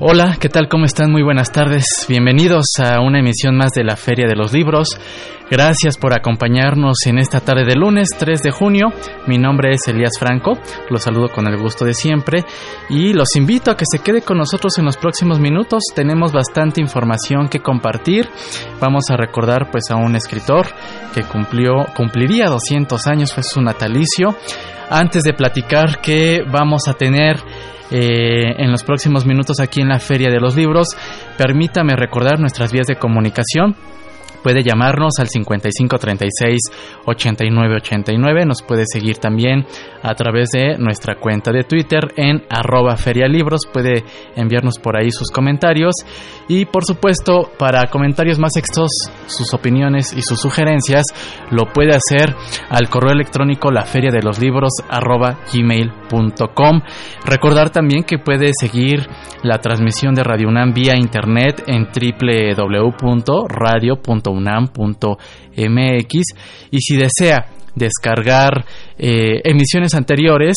Hola, ¿qué tal? ¿Cómo están? Muy buenas tardes. Bienvenidos a una emisión más de la Feria de los Libros. Gracias por acompañarnos en esta tarde de lunes 3 de junio. Mi nombre es Elías Franco. Los saludo con el gusto de siempre y los invito a que se quede con nosotros en los próximos minutos. Tenemos bastante información que compartir. Vamos a recordar pues a un escritor que cumplió cumpliría 200 años, fue su natalicio. Antes de platicar que vamos a tener eh, en los próximos minutos aquí en la Feria de los Libros. Permítame recordar nuestras vías de comunicación. Puede llamarnos al 5536-8989. Nos puede seguir también a través de nuestra cuenta de Twitter en arroba ferialibros. Puede enviarnos por ahí sus comentarios. Y por supuesto, para comentarios más extos, sus opiniones y sus sugerencias, lo puede hacer al correo electrónico la feria de los libros arroba gmail.com. Recordar también que puede seguir la transmisión de Radio UNAM vía internet en www.radio.unam.mx y si desea descargar eh, emisiones anteriores,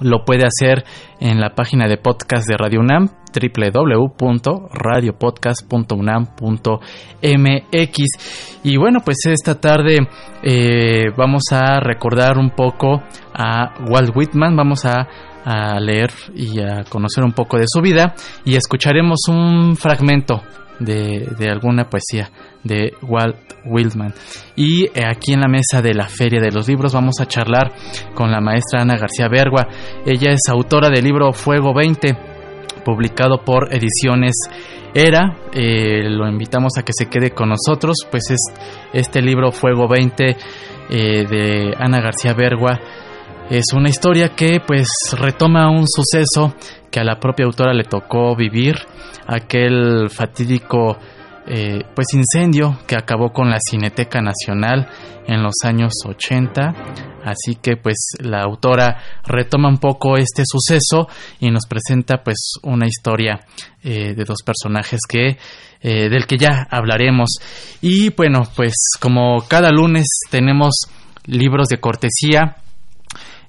lo puede hacer en la página de podcast de Radio UNAM www.radiopodcast.unam.mx y bueno pues esta tarde eh, vamos a recordar un poco a Walt Whitman. Vamos a leer y a conocer un poco de su vida y escucharemos un fragmento de, de, alguna poesía de Walt Whitman. Y eh, aquí en la mesa de la Feria de los Libros vamos a charlar con la maestra Ana García Bergua. Ella es autora del libro Fuego 20, publicado por Ediciones Era. Eh, lo invitamos a que se quede con nosotros, pues es este libro Fuego 20 eh, de Ana García Bergua. Es una historia que pues retoma un suceso que a la propia autora le tocó vivir, aquel fatídico eh, pues incendio que acabó con la Cineteca Nacional en los años 80. Así que pues la autora retoma un poco este suceso y nos presenta pues una historia eh, de dos personajes que eh, del que ya hablaremos. Y bueno, pues como cada lunes tenemos libros de cortesía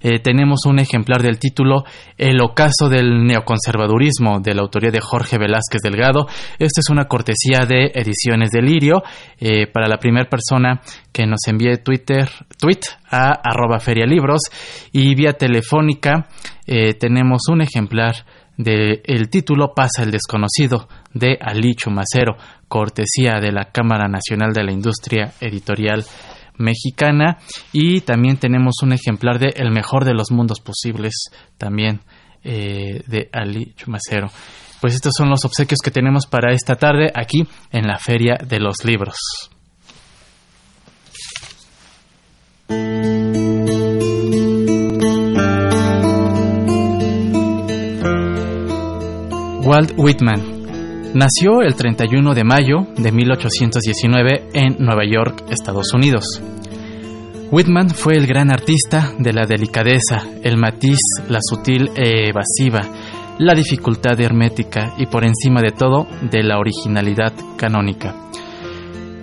eh, tenemos un ejemplar del título El ocaso del neoconservadurismo de la autoría de Jorge Velázquez Delgado. Esta es una cortesía de Ediciones Delirio eh, para la primera persona que nos envíe Twitter, tweet a arroba ferialibros y vía telefónica eh, tenemos un ejemplar del el título Pasa el desconocido de Ali Chumacero, cortesía de la Cámara Nacional de la Industria Editorial mexicana y también tenemos un ejemplar de El mejor de los mundos posibles también eh, de Ali Chumacero. Pues estos son los obsequios que tenemos para esta tarde aquí en la Feria de los Libros. Walt Whitman Nació el 31 de mayo de 1819 en Nueva York, Estados Unidos. Whitman fue el gran artista de la delicadeza, el matiz, la sutil e evasiva, la dificultad hermética y por encima de todo de la originalidad canónica.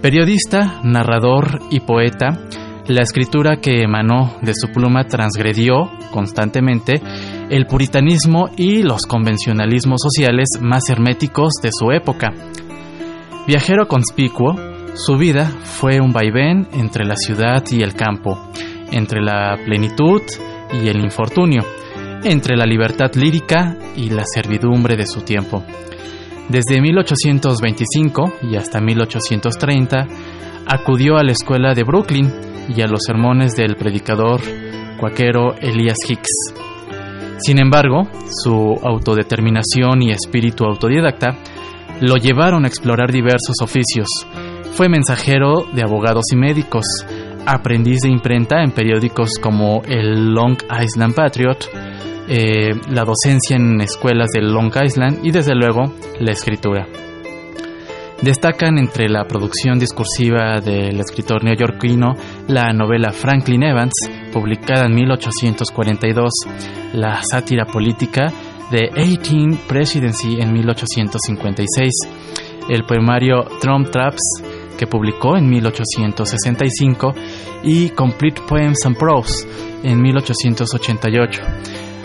Periodista, narrador y poeta, la escritura que emanó de su pluma transgredió constantemente el puritanismo y los convencionalismos sociales más herméticos de su época. Viajero conspicuo, su vida fue un vaivén entre la ciudad y el campo, entre la plenitud y el infortunio, entre la libertad lírica y la servidumbre de su tiempo. Desde 1825 y hasta 1830, acudió a la escuela de Brooklyn y a los sermones del predicador cuaquero Elias Hicks. Sin embargo, su autodeterminación y espíritu autodidacta lo llevaron a explorar diversos oficios. Fue mensajero de abogados y médicos, aprendiz de imprenta en periódicos como el Long Island Patriot, eh, la docencia en escuelas de Long Island y desde luego la escritura. Destacan entre la producción discursiva del escritor neoyorquino la novela Franklin Evans, publicada en 1842, la sátira política The 18 Presidency en 1856, el poemario Trump Traps que publicó en 1865 y Complete Poems and Prose en 1888,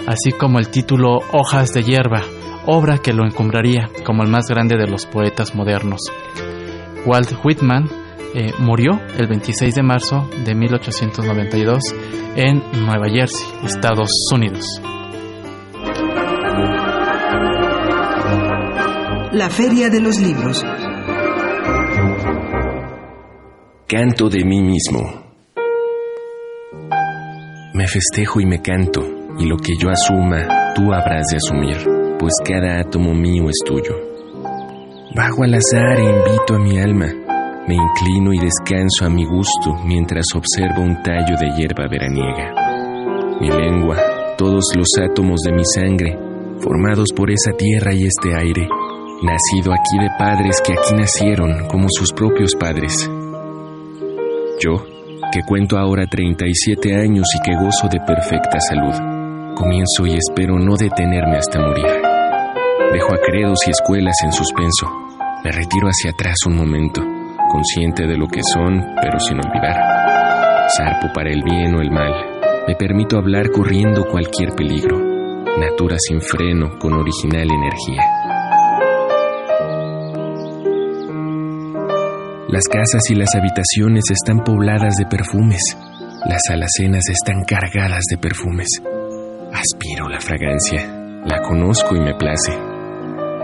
así como el título Hojas de hierba obra que lo encumbraría como el más grande de los poetas modernos. Walt Whitman eh, murió el 26 de marzo de 1892 en Nueva Jersey, Estados Unidos. La Feria de los Libros. Canto de mí mismo. Me festejo y me canto, y lo que yo asuma, tú habrás de asumir pues cada átomo mío es tuyo. Bajo al azar e invito a mi alma, me inclino y descanso a mi gusto mientras observo un tallo de hierba veraniega. Mi lengua, todos los átomos de mi sangre, formados por esa tierra y este aire, nacido aquí de padres que aquí nacieron como sus propios padres. Yo, que cuento ahora 37 años y que gozo de perfecta salud, comienzo y espero no detenerme hasta morir. Dejo a credos y escuelas en suspenso. Me retiro hacia atrás un momento, consciente de lo que son, pero sin olvidar. Zarpo para el bien o el mal. Me permito hablar corriendo cualquier peligro. Natura sin freno, con original energía. Las casas y las habitaciones están pobladas de perfumes. Las alacenas están cargadas de perfumes. Aspiro la fragancia. La conozco y me place.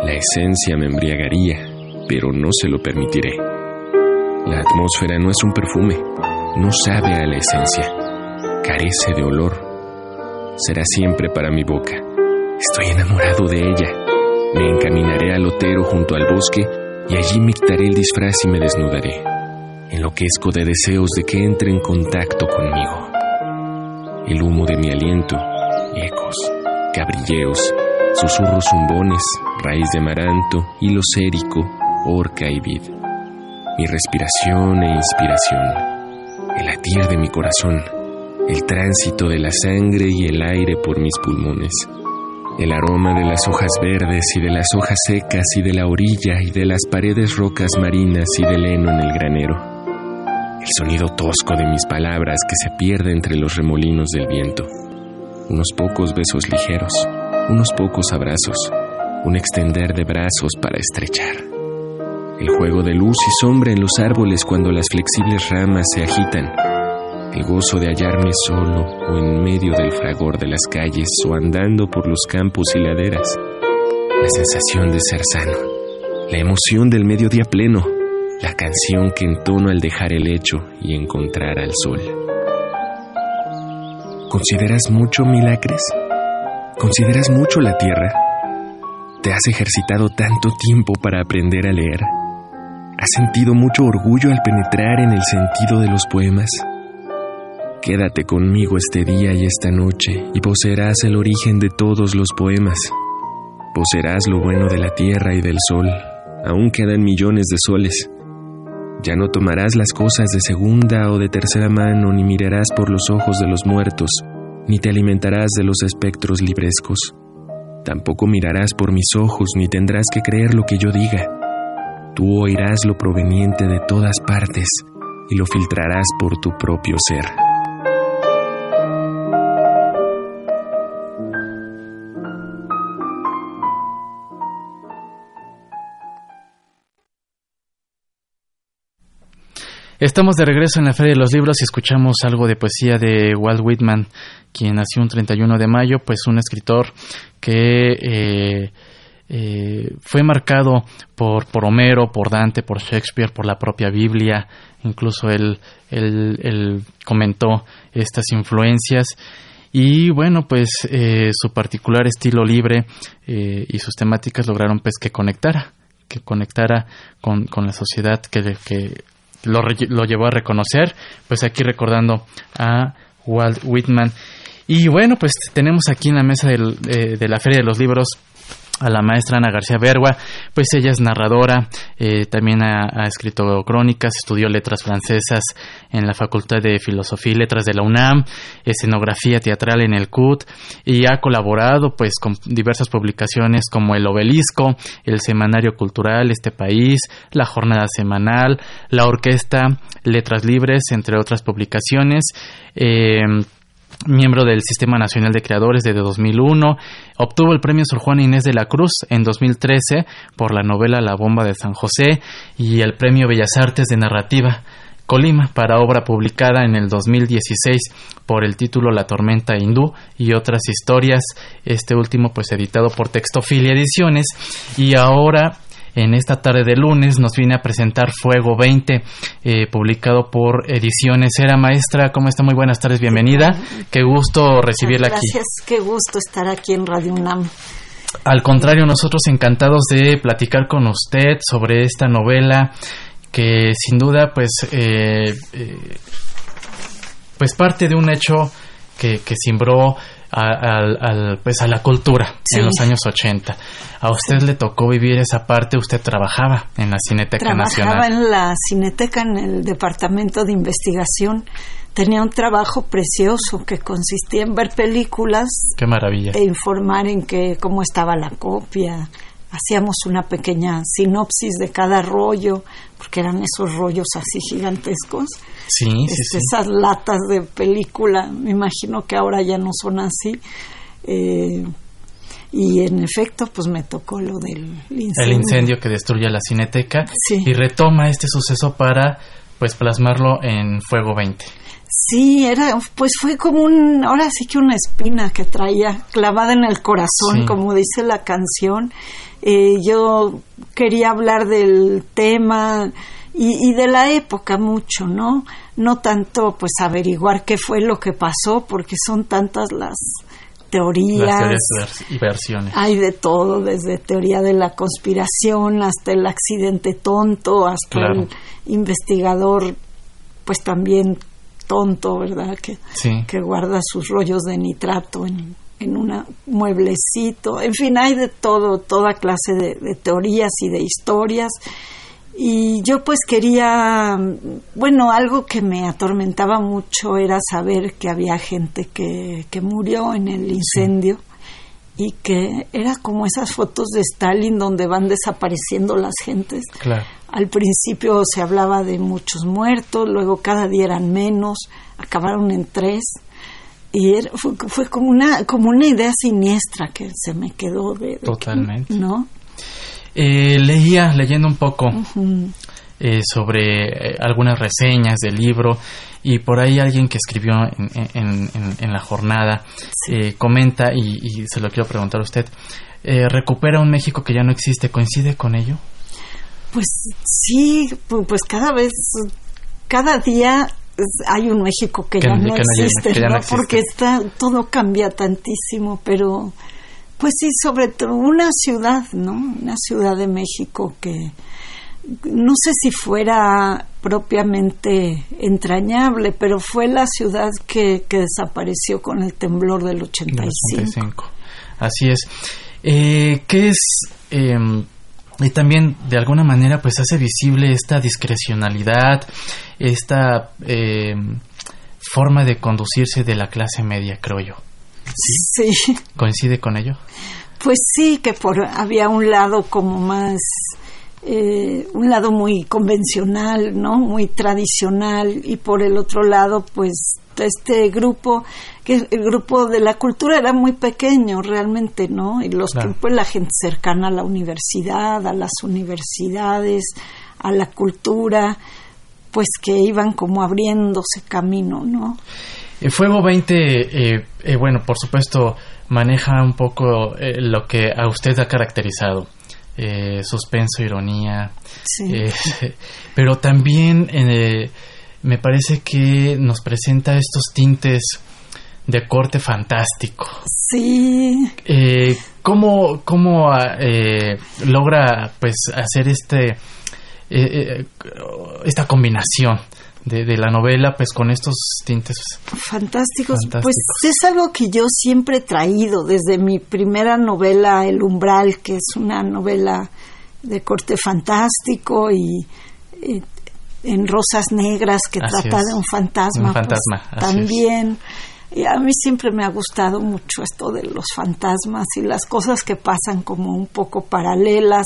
La esencia me embriagaría, pero no se lo permitiré. La atmósfera no es un perfume, no sabe a la esencia, carece de olor. Será siempre para mi boca. Estoy enamorado de ella. Me encaminaré al lotero junto al bosque y allí me quitaré el disfraz y me desnudaré. Enloquezco de deseos de que entre en contacto conmigo. El humo de mi aliento, ecos, cabrilleos, susurros zumbones, raíz de amaranto, hilo sérico, orca y vid. Mi respiración e inspiración, el latir de mi corazón, el tránsito de la sangre y el aire por mis pulmones, el aroma de las hojas verdes y de las hojas secas y de la orilla y de las paredes rocas marinas y del heno en el granero, el sonido tosco de mis palabras que se pierde entre los remolinos del viento, unos pocos besos ligeros, unos pocos abrazos, un extender de brazos para estrechar. El juego de luz y sombra en los árboles cuando las flexibles ramas se agitan. El gozo de hallarme solo o en medio del fragor de las calles o andando por los campos y laderas. La sensación de ser sano. La emoción del mediodía pleno. La canción que entono al dejar el lecho y encontrar al sol. ¿Consideras mucho milagres? ¿Consideras mucho la tierra? ¿Te has ejercitado tanto tiempo para aprender a leer? ¿Has sentido mucho orgullo al penetrar en el sentido de los poemas? Quédate conmigo este día y esta noche y poseerás el origen de todos los poemas. Poseerás lo bueno de la tierra y del sol. Aún quedan millones de soles. Ya no tomarás las cosas de segunda o de tercera mano ni mirarás por los ojos de los muertos ni te alimentarás de los espectros librescos. Tampoco mirarás por mis ojos, ni tendrás que creer lo que yo diga. Tú oirás lo proveniente de todas partes y lo filtrarás por tu propio ser. Estamos de regreso en la Feria de los Libros y escuchamos algo de poesía de Walt Whitman, quien nació un 31 de mayo, pues un escritor que eh, eh, fue marcado por, por Homero, por Dante, por Shakespeare, por la propia Biblia, incluso él, él, comentó estas influencias. Y bueno, pues eh, su particular estilo libre eh, y sus temáticas lograron pues que conectara, que conectara con, con la sociedad que, que lo, lo, llevó a reconocer. Pues aquí recordando a Walt Whitman. Y bueno, pues tenemos aquí en la mesa del, de la Feria de los Libros a la maestra Ana García Bergua, pues ella es narradora, eh, también ha, escrito crónicas, estudió letras francesas en la Facultad de Filosofía y Letras de la UNAM, escenografía teatral en el CUT y ha colaborado pues con diversas publicaciones como El Obelisco, el Semanario Cultural Este País, La Jornada Semanal, la Orquesta Letras Libres, entre otras publicaciones. Eh, miembro del Sistema Nacional de Creadores desde 2001, obtuvo el premio Sor Juana Inés de la Cruz en 2013 por la novela La bomba de San José y el premio Bellas Artes de Narrativa Colima para obra publicada en el 2016 por el título La tormenta hindú y otras historias, este último pues editado por Textofilia Ediciones. Y ahora en esta tarde de lunes nos viene a presentar Fuego 20, eh, publicado por Ediciones Era Maestra. ¿Cómo está? Muy buenas tardes, bienvenida. Qué gusto recibirla aquí. Gracias, qué gusto estar aquí en Radio UNAM. Al contrario, nosotros encantados de platicar con usted sobre esta novela que sin duda pues eh, eh, pues parte de un hecho que, que simbró a, pues a la cultura en los años 80. A usted le tocó vivir esa parte, usted trabajaba en la Cineteca Nacional. Trabajaba en la Cineteca, en el Departamento de Investigación. Tenía un trabajo precioso que consistía en ver películas. Qué maravilla. E informar en que, cómo estaba la copia, hacíamos una pequeña sinopsis de cada rollo, porque eran esos rollos así gigantescos. Sí, sí, este, Esas latas de película, me imagino que ahora ya no son así. Eh, y en efecto, pues me tocó lo del incendio. El incendio que destruye la cineteca y retoma este suceso para pues plasmarlo en Fuego 20. Sí, era, pues fue como un, ahora sí que una espina que traía clavada en el corazón, como dice la canción. Eh, yo quería hablar del tema y, de la época mucho, ¿no? No tanto pues averiguar qué fue lo que pasó, porque son tantas las teorías. Las teorías y versiones. Hay de todo, desde teoría de la conspiración hasta el accidente tonto, hasta el investigador, pues también tonto, ¿verdad? Que, que guarda sus rollos de nitrato en, en un mueblecito. En fin, hay de todo, toda clase de, teorías y de historias. Y yo pues quería, bueno, algo que me atormentaba mucho era saber que había gente que, que murió en el incendio y que era como esas fotos de Stalin donde van desapareciendo las gentes. Claro. Al principio se hablaba de muchos muertos, luego cada día eran menos, acabaron en tres. Y fue, como una como una idea siniestra que se me quedó de, totalmente. no eh, leía leyendo un poco eh, sobre eh, algunas reseñas del libro y por ahí alguien que escribió en, en, la jornada comenta y, y, se lo quiero preguntar a usted recupera un México que ya no existe coincide con ello pues sí pues cada vez cada día hay un México que, ya, no existe, porque está todo cambia tantísimo, pero pues sí, sobre todo una ciudad, ¿no? Una ciudad de México que no sé si fuera propiamente entrañable, pero fue la ciudad que, que desapareció con el temblor del 85. Así es. Eh, ¿Qué es eh, y también de alguna manera pues hace visible esta discrecionalidad, esta eh, forma de conducirse de la clase media, creo yo. ¿Sí? ¿Coincide con ello? Pues sí, que por, había un lado como más, eh, un lado muy convencional, ¿no? Muy tradicional y por el otro lado pues este grupo que el grupo de la cultura era muy pequeño realmente, ¿no? Y los que pues la gente cercana a la universidad, a las universidades, a la cultura, pues que iban como abriéndose camino, ¿no? El Fuego 20, eh, eh, bueno, por supuesto, maneja un poco eh, lo que a usted ha caracterizado. Eh, suspenso, ironía, eh, pero también me parece que nos presenta estos tintes de corte fantástico. Sí. ¿Cómo, cómo logra pues hacer este esta combinación de, la novela, pues con estos tintes fantásticos. Pues es algo que yo siempre he traído desde mi primera novela, El umbral, que es una novela de corte fantástico y, en Rosas Negras, que trata de un fantasma. Pues, también. Y a mí siempre me ha gustado mucho esto de los fantasmas y las cosas que pasan como un poco paralelas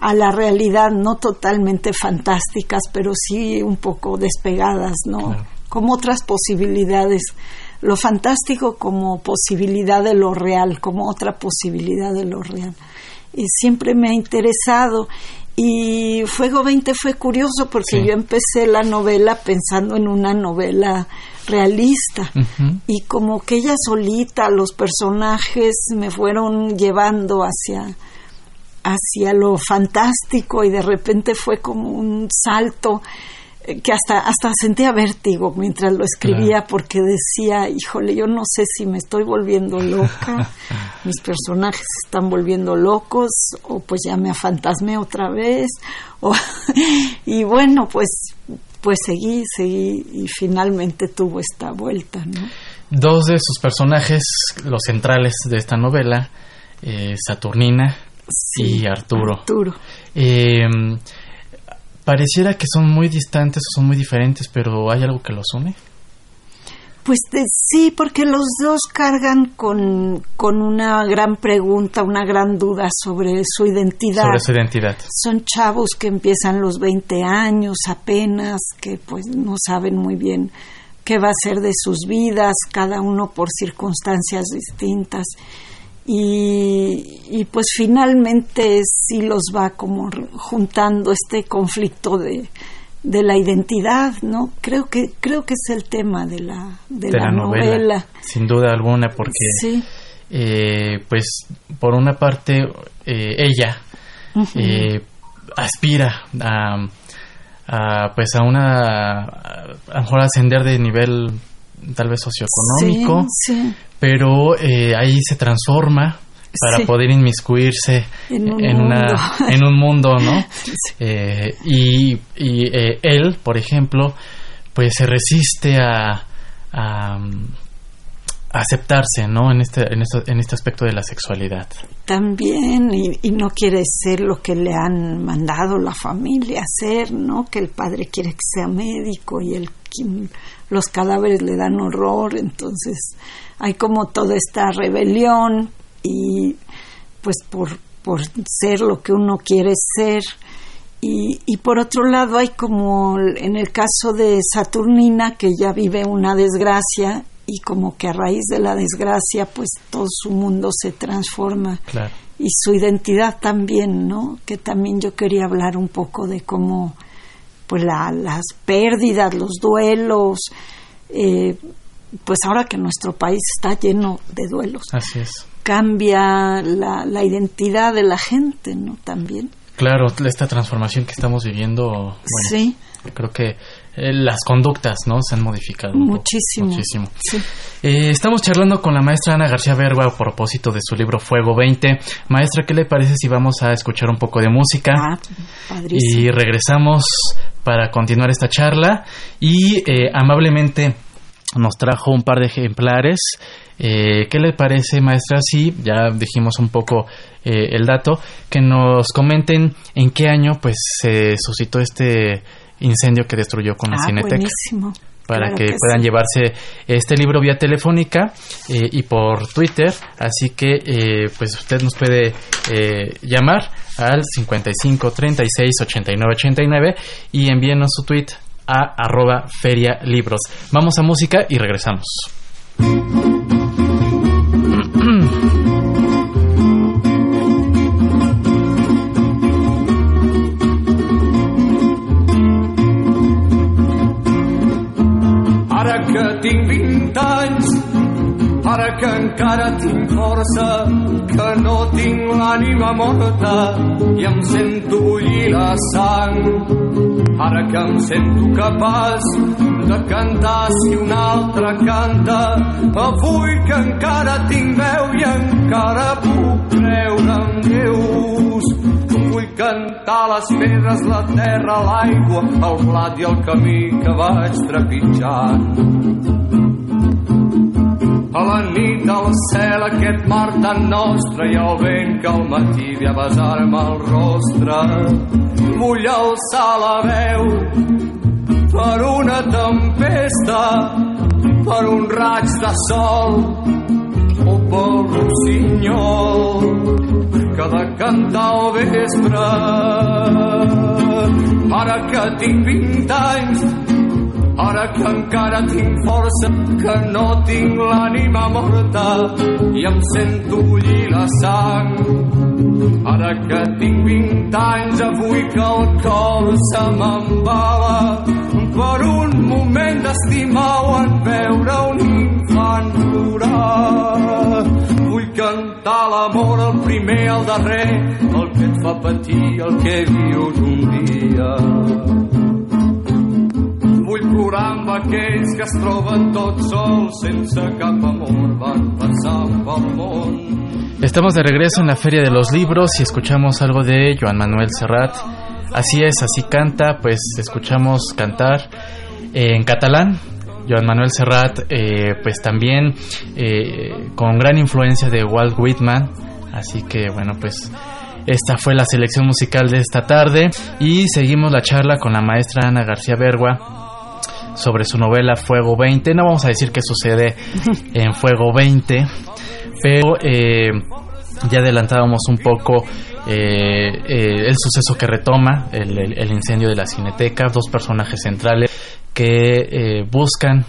a la realidad, no totalmente fantásticas, pero sí un poco despegadas, ¿no? Como otras posibilidades. Lo fantástico como posibilidad de lo real, como otra posibilidad de lo real. Y siempre me ha interesado. Y Fuego 20 fue curioso porque yo empecé la novela pensando en una novela realista. Y como que ella solita, los personajes me fueron llevando hacia hacia lo fantástico y de repente fue como un salto eh, que hasta, hasta sentía vértigo mientras lo escribía porque decía, híjole, yo no sé si me estoy volviendo loca, mis personajes se están volviendo locos o pues ya me afantasmé otra vez y bueno, pues pues seguí, seguí y finalmente tuvo esta vuelta, ¿no? Dos de sus personajes, los centrales de esta novela, eh, Saturnina y Arturo. Eh, pareciera que son muy distantes o son muy diferentes, pero ¿hay algo que los une? Pues sí, porque los dos cargan con, con, una gran pregunta, una gran duda sobre su identidad. Sobre su identidad. Son chavos que empiezan los 20 años apenas, que pues no saben muy bien qué va a ser de sus vidas, cada uno por circunstancias distintas y, pues finalmente sí los va como juntando este conflicto de, de la identidad, ¿no? Creo que creo que es el tema de la de, la, novela. sin duda alguna, porque eh, pues por una parte eh, ella eh, aspira a, a, pues a una a mejor ascender de nivel tal vez socioeconómico, pero eh, ahí se transforma para poder inmiscuirse en un, mundo. Una, en un mundo, ¿no? Eh, y, eh, él, por ejemplo, pues se resiste a, a, aceptarse, ¿no? En este, en, esto, en este aspecto de la sexualidad. También, y, y, no quiere ser lo que le han mandado la familia hacer, ¿no? Que el padre quiere que sea médico y el los cadáveres le dan horror, entonces hay como toda esta rebelión y pues por, por ser lo que uno quiere ser. Y, y, por otro lado hay como en el caso de Saturnina que ya vive una desgracia y como que a raíz de la desgracia pues todo su mundo se transforma y su identidad también, ¿no? Que también yo quería hablar un poco de cómo pues las pérdidas, los duelos, eh, pues ahora que nuestro país está lleno de duelos. Así es. Cambia la, la identidad de la gente, ¿no? También. Claro, esta transformación que estamos viviendo, bueno, sí. creo que eh, las conductas, ¿no? Se han modificado. Muchísimo. muchísimo. Eh, estamos charlando con la maestra Ana García Bergua a propósito de su libro Fuego 20. Maestra, ¿qué le parece si vamos a escuchar un poco de música? Ah, y regresamos para continuar esta charla y eh, amablemente nos trajo un par de ejemplares. Eh, ¿Qué le parece, maestra? Sí, ya dijimos un poco eh, el dato. Que nos comenten en qué año pues se suscitó este incendio que destruyó con la ah, Cineteca para que, puedan llevarse este libro vía telefónica eh, y por Twitter. Así que eh, pues usted nos puede eh, llamar al 55 36 89 89 y envíenos su tweet a arroba feria libros. Vamos a música y regresamos. Ara que encara tinc força, que no tinc l'ànima morta i em sento bullir la sang. Ara que em sento capaç de cantar si un altre canta, avui que encara tinc veu i encara puc creure en Déus. Vull cantar les pedres, la terra, l'aigua, el blat i el camí que vaig trepitjant. A la nit al cel aquest mar tan nostre i el vent que al matí ve a besar-me el rostre. Vull alçar la veu per una tempesta, per un raig de sol o pel rossinyol que de cantar al vespre. Ara que tinc 20 anys Ara que encara tinc força, que no tinc l'ànima morta i em sento bullir la sang. Ara que tinc 20 anys, avui que el cor se m'embala per un moment d'estimar o en veure un infant plorar. Vull cantar l'amor, el primer, el darrer, el que et fa patir, el que vius un dia Estamos de regreso en la Feria de los Libros y escuchamos algo de Joan Manuel Serrat. Así es, así canta, pues escuchamos cantar en catalán. Joan Manuel Serrat, eh, pues también eh, con gran influencia de Walt Whitman. Así que bueno, pues esta fue la selección musical de esta tarde y seguimos la charla con la maestra Ana García Bergua sobre su novela Fuego 20. No vamos a decir qué sucede en Fuego 20, pero eh, ya adelantábamos un poco eh, eh, el suceso que retoma, el, incendio de la cineteca, dos personajes centrales que buscan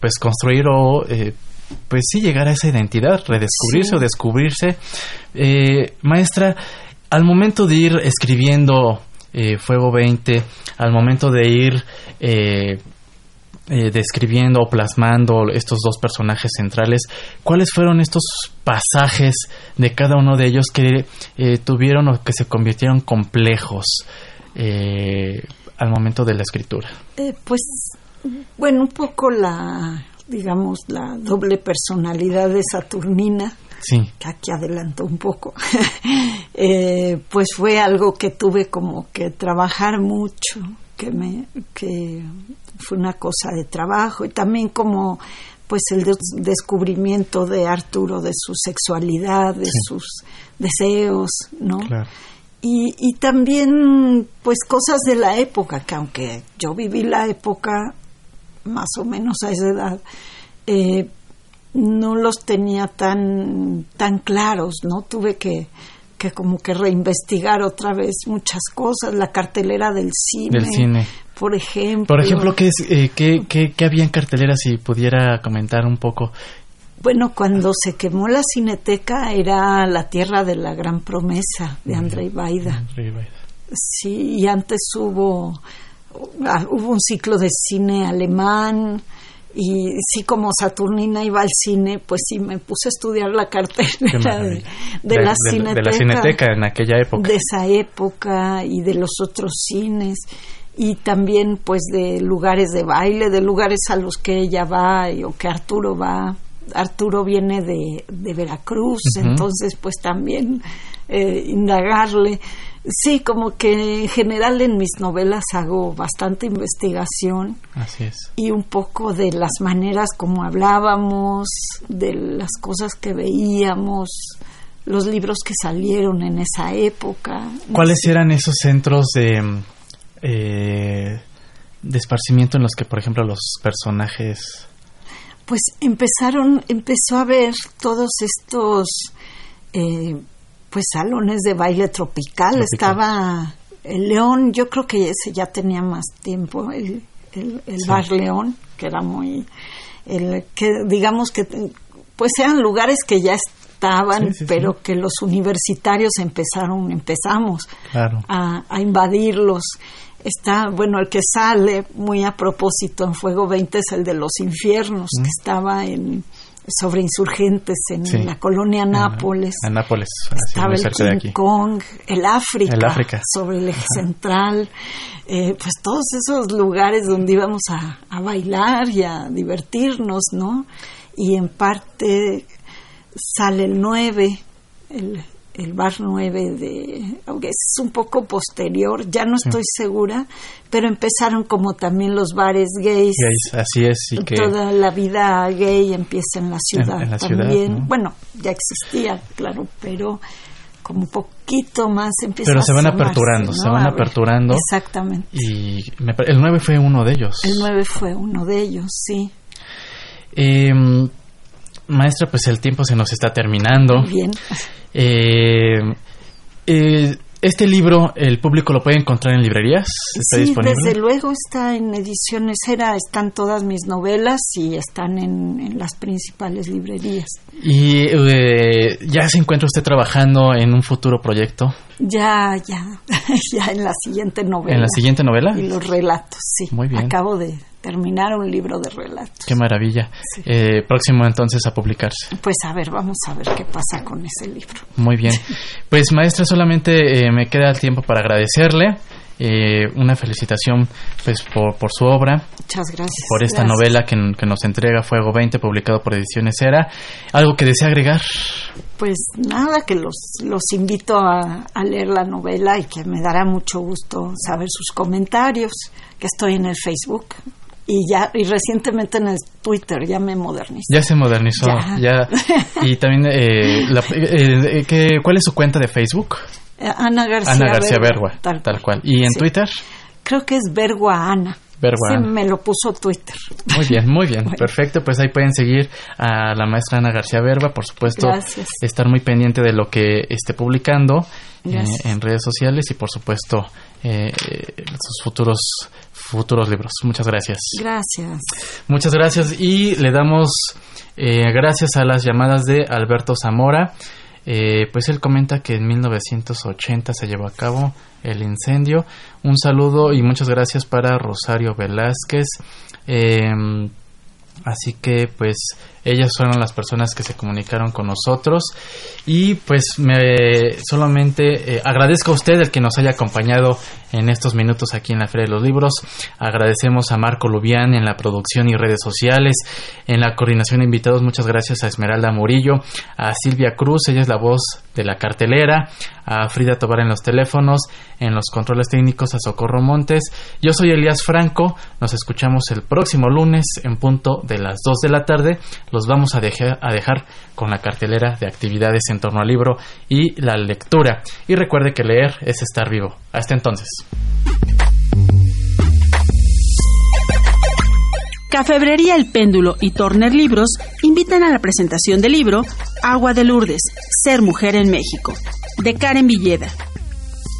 pues construir o pues sí llegar a esa identidad, redescubrirse o descubrirse. maestra, al momento de ir escribiendo Fuego 20, al momento de ir eh, describiendo o plasmando estos dos personajes centrales, ¿cuáles fueron estos pasajes de cada uno de ellos que eh, tuvieron o que se convirtieron complejos eh, al momento de la escritura? pues, bueno, un poco la, digamos, la doble personalidad de Saturnina. Que aquí adelanto un poco, pues fue algo que tuve como que trabajar mucho, que me que fue una cosa de trabajo y también como pues el descubrimiento de Arturo de su sexualidad, de sus deseos, ¿no? Y, y también pues cosas de la época, que aunque yo viví la época más o menos a esa edad, eh, no los tenía tan, tan claros, ¿no? Tuve que, que como que reinvestigar otra vez muchas cosas, la cartelera del cine, del cine por ejemplo. Por ejemplo, ¿qué, es, eh, qué, qué, había en cartelera? Si pudiera comentar un poco. Bueno, cuando se quemó la cineteca era La Tierra de la Gran Promesa de Andrei Baida. Sí, y antes hubo, ah, hubo un ciclo de cine alemán y sí como Saturnina iba al cine, pues sí me puse a estudiar la cartelera de, la cineteca, de la cineteca en aquella época. De esa época y de los otros cines y también pues de lugares de baile, de lugares a los que ella va o que Arturo va. Arturo viene de, de Veracruz, entonces pues también eh, indagarle. Sí, como que en general en mis novelas hago bastante investigación. Así es. Y un poco de las maneras como hablábamos, de las cosas que veíamos, los libros que salieron en esa época. ¿Cuáles eran esos centros de eh, de esparcimiento en los que, por ejemplo, los personajes... Pues empezaron, empezó a ver todos estos, eh, pues salones de baile tropical. Estaba el León, yo creo que ese ya tenía más tiempo, el, el, Bar León, que era muy, el, que digamos que, pues eran lugares que ya estaban, pero que los universitarios empezaron, empezamos a, a invadirlos está, bueno, el que sale muy a propósito en Fuego 20 es el de los infiernos, que estaba en, sobre insurgentes en la colonia Nápoles. En Nápoles, estaba el King Kong, el África, sobre el eje central, eh, pues todos esos lugares donde íbamos a, a bailar y a divertirnos, ¿no? Y en parte sale el 9, el, el bar 9 de, aunque es un poco posterior, ya no estoy segura, pero empezaron como también los bares gays. así es. Y que Toda la vida gay empieza en la ciudad también. Bueno, ya existía, claro, pero como poquito más empieza Pero se van aperturando, se van aperturando. Exactamente. Y el 9 fue uno de ellos. El 9 fue uno de ellos, sí. Eh, maestra, pues el tiempo se nos está terminando. Bien. Eh, eh, este libro, el público lo puede encontrar en librerías. ¿Está sí, desde luego está en ediciones era, están todas mis novelas y están en, las principales librerías. ¿Y eh, ya se encuentra usted trabajando en un futuro proyecto? Ya, ya, ya en la siguiente novela. ¿En la siguiente novela? Y los relatos, sí. Muy bien. Acabo de terminar un libro de relatos. Qué maravilla. Eh, próximo entonces a publicarse. Pues a ver, vamos a ver qué pasa con ese libro. Muy bien. Pues maestra, solamente eh, me queda el tiempo para agradecerle. Eh, una felicitación pues por, por, su obra. Muchas gracias. Por esta novela que, nos entrega Fuego 20, publicado por Ediciones Era. ¿Algo que desea agregar? Pues nada, que los, los invito a, a leer la novela y que me dará mucho gusto saber sus comentarios, que estoy en el Facebook, y ya y recientemente en el Twitter ya me modernizó. Ya se modernizó, ya. y también, eh, eh, eh ¿cuál es su cuenta de Facebook? Eh, Ana García, Ana García Bergua, tal, cual. ¿Y en Twitter? Creo que es Bergua Ana. Bergua sí, me lo puso Twitter. Muy bien, muy bien, perfecto. Pues ahí pueden seguir a la maestra Ana García Bergua, por supuesto, estar muy pendiente de lo que esté publicando en redes sociales y por supuesto sus futuros futuros libros. Muchas gracias. Gracias. Muchas gracias y le damos eh, gracias a las llamadas de Alberto Zamora. Eh, pues él comenta que en 1980 se llevó a cabo el incendio. Un saludo y muchas gracias para Rosario Velázquez. Eh, así que pues ellas fueron las personas que se comunicaron con nosotros y pues me solamente eh, agradezco a usted el que nos haya acompañado en estos minutos aquí en la Feria de los Libros. Agradecemos a Marco Lubián en la producción y redes sociales, en la coordinación de invitados. Muchas gracias a Esmeralda Murillo, a Silvia Cruz, ella es la voz de la cartelera, a Frida Tobar en los teléfonos, en los controles técnicos a Socorro Montes. Yo soy Elías Franco, nos escuchamos el próximo lunes en punto de las 2 de la tarde los vamos a dejar, a dejar con la cartelera de actividades en torno al libro y la lectura. Y recuerde que leer es estar vivo. Hasta entonces. Cafebrería El Péndulo y Torner Libros invitan a la presentación del libro Agua de Lourdes, Ser Mujer en México, de Karen Villeda.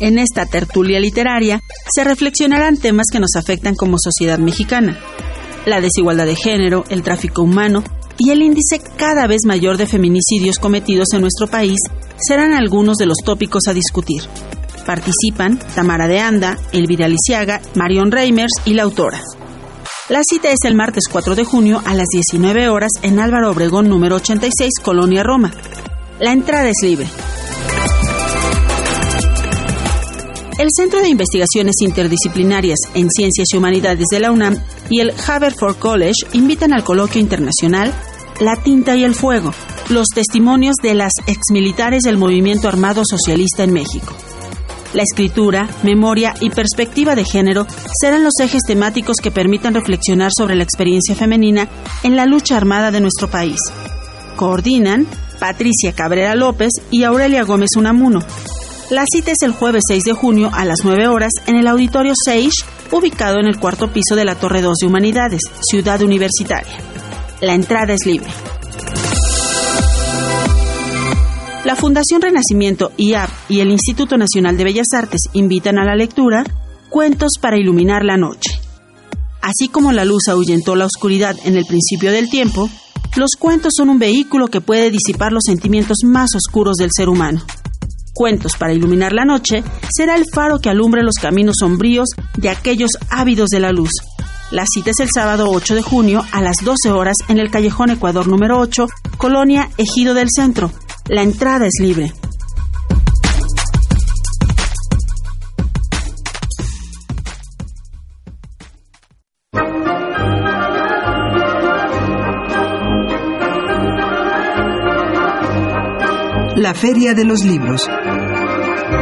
En esta tertulia literaria se reflexionarán temas que nos afectan como sociedad mexicana. La desigualdad de género, el tráfico humano, y el índice cada vez mayor de feminicidios cometidos en nuestro país serán algunos de los tópicos a discutir. Participan Tamara de Anda, Elvira Lisiaga, Marion Reimers y la autora. La cita es el martes 4 de junio a las 19 horas en Álvaro Obregón número 86, Colonia Roma. La entrada es libre. El Centro de Investigaciones Interdisciplinarias en Ciencias y Humanidades de la UNAM y el Haverford College invitan al coloquio internacional La tinta y el fuego, los testimonios de las exmilitares del movimiento armado socialista en México. La escritura, memoria y perspectiva de género serán los ejes temáticos que permitan reflexionar sobre la experiencia femenina en la lucha armada de nuestro país. Coordinan Patricia Cabrera López y Aurelia Gómez Unamuno. La cita es el jueves 6 de junio a las 9 horas en el Auditorio Sage, ubicado en el cuarto piso de la Torre 2 de Humanidades, Ciudad Universitaria. La entrada es libre. La Fundación Renacimiento IAP y el Instituto Nacional de Bellas Artes invitan a la lectura Cuentos para iluminar la noche. Así como la luz ahuyentó la oscuridad en el principio del tiempo, los cuentos son un vehículo que puede disipar los sentimientos más oscuros del ser humano. Cuentos para iluminar la noche será el faro que alumbre los caminos sombríos de aquellos ávidos de la luz. La cita es el sábado 8 de junio a las 12 horas en el Callejón Ecuador número 8, Colonia Ejido del Centro. La entrada es libre. La Feria de los Libros.